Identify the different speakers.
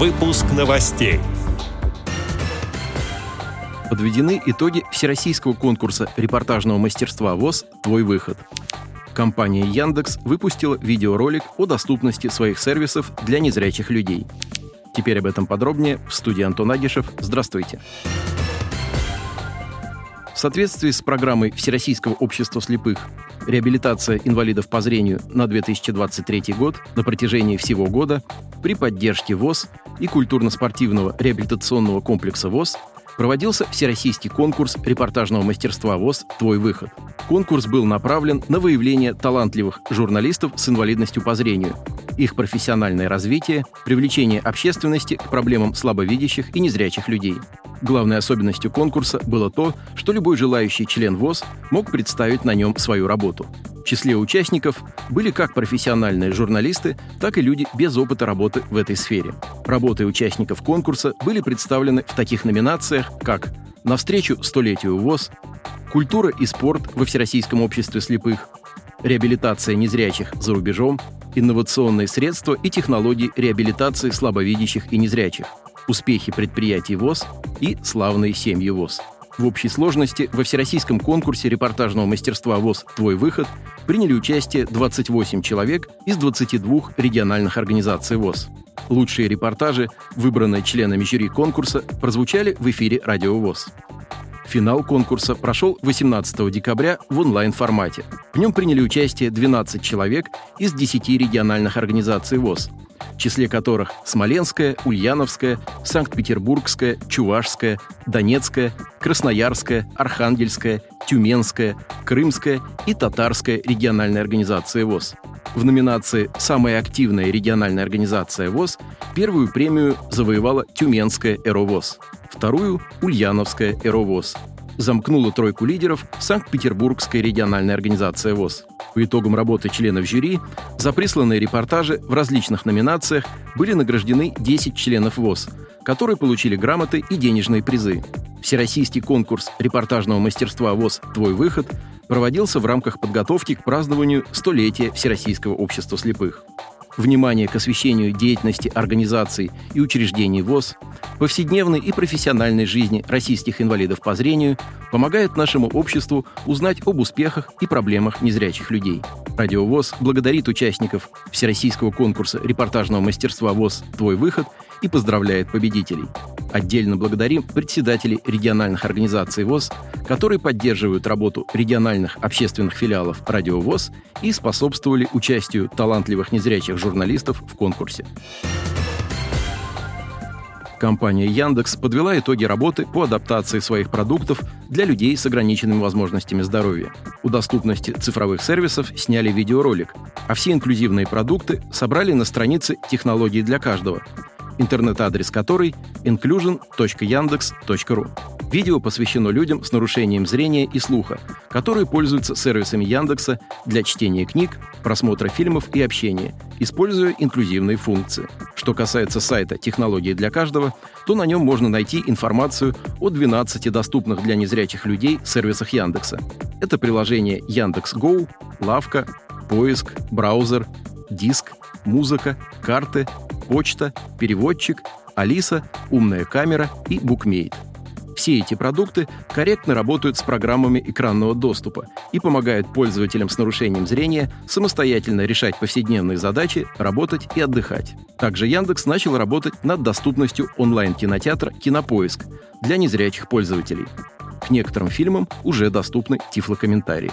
Speaker 1: Выпуск новостей.
Speaker 2: Подведены итоги всероссийского конкурса репортажного мастерства ВОЗ «Твой выход». Компания Яндекс выпустила видеоролик о доступности своих сервисов для незрячих людей. Теперь об этом подробнее в студии Антон Агишев. Здравствуйте. В соответствии с программой Всероссийского общества слепых реабилитация инвалидов по зрению на 2023 год на протяжении всего года при поддержке ВОЗ и культурно-спортивного реабилитационного комплекса ВОЗ проводился всероссийский конкурс репортажного мастерства ВОЗ «Твой выход». Конкурс был направлен на выявление талантливых журналистов с инвалидностью по зрению, их профессиональное развитие, привлечение общественности к проблемам слабовидящих и незрячих людей. Главной особенностью конкурса было то, что любой желающий член ВОЗ мог представить на нем свою работу. В числе участников были как профессиональные журналисты, так и люди без опыта работы в этой сфере. Работы участников конкурса были представлены в таких номинациях, как «Навстречу столетию ВОЗ», «Культура и спорт во Всероссийском обществе слепых», «Реабилитация незрячих за рубежом», «Инновационные средства и технологии реабилитации слабовидящих и незрячих», «Успехи предприятий ВОЗ» и «Славные семьи ВОЗ». В общей сложности во всероссийском конкурсе репортажного мастерства ВОЗ «Твой выход» приняли участие 28 человек из 22 региональных организаций ВОЗ. Лучшие репортажи, выбранные членами жюри конкурса, прозвучали в эфире «Радио ВОЗ». Финал конкурса прошел 18 декабря в онлайн-формате. В нем приняли участие 12 человек из 10 региональных организаций ВОЗ, в числе которых Смоленская, Ульяновская, Санкт-Петербургская, Чувашская, Донецкая, Красноярская, Архангельская, Тюменская, Крымская и Татарская региональные организации ВОЗ. В номинации «Самая активная региональная организация ВОЗ» первую премию завоевала Тюменская «Эровоз», вторую – Ульяновская «Эровоз». Замкнула тройку лидеров Санкт-Петербургская региональная организация ВОЗ. По итогам работы членов жюри за присланные репортажи в различных номинациях были награждены 10 членов ВОЗ, которые получили грамоты и денежные призы. Всероссийский конкурс репортажного мастерства ВОЗ «Твой выход» проводился в рамках подготовки к празднованию столетия Всероссийского общества слепых. Внимание к освещению деятельности организаций и учреждений ВОЗ, повседневной и профессиональной жизни российских инвалидов по зрению помогает нашему обществу узнать об успехах и проблемах незрячих людей. Радио ВОЗ благодарит участников Всероссийского конкурса репортажного мастерства ВОЗ «Твой выход» и поздравляет победителей. Отдельно благодарим председателей региональных организаций ВОЗ, которые поддерживают работу региональных общественных филиалов «Радио ВОЗ» и способствовали участию талантливых незрячих журналистов в конкурсе. Компания Яндекс подвела итоги работы по адаптации своих продуктов для людей с ограниченными возможностями здоровья. У доступности цифровых сервисов сняли видеоролик, а все инклюзивные продукты собрали на странице «Технологии для каждого», интернет-адрес которой inclusion.yandex.ru. Видео посвящено людям с нарушением зрения и слуха, которые пользуются сервисами Яндекса для чтения книг, просмотра фильмов и общения, используя инклюзивные функции. Что касается сайта «Технологии для каждого», то на нем можно найти информацию о 12 доступных для незрячих людей сервисах Яндекса. Это приложение Яндекс.Гоу, Лавка, Поиск, Браузер, Диск, Музыка, Карты, Почта, Переводчик, Алиса, Умная камера и Букмейт – все эти продукты корректно работают с программами экранного доступа и помогают пользователям с нарушением зрения самостоятельно решать повседневные задачи, работать и отдыхать. Также Яндекс начал работать над доступностью онлайн-кинотеатра «Кинопоиск» для незрячих пользователей. К некоторым фильмам уже доступны тифлокомментарии.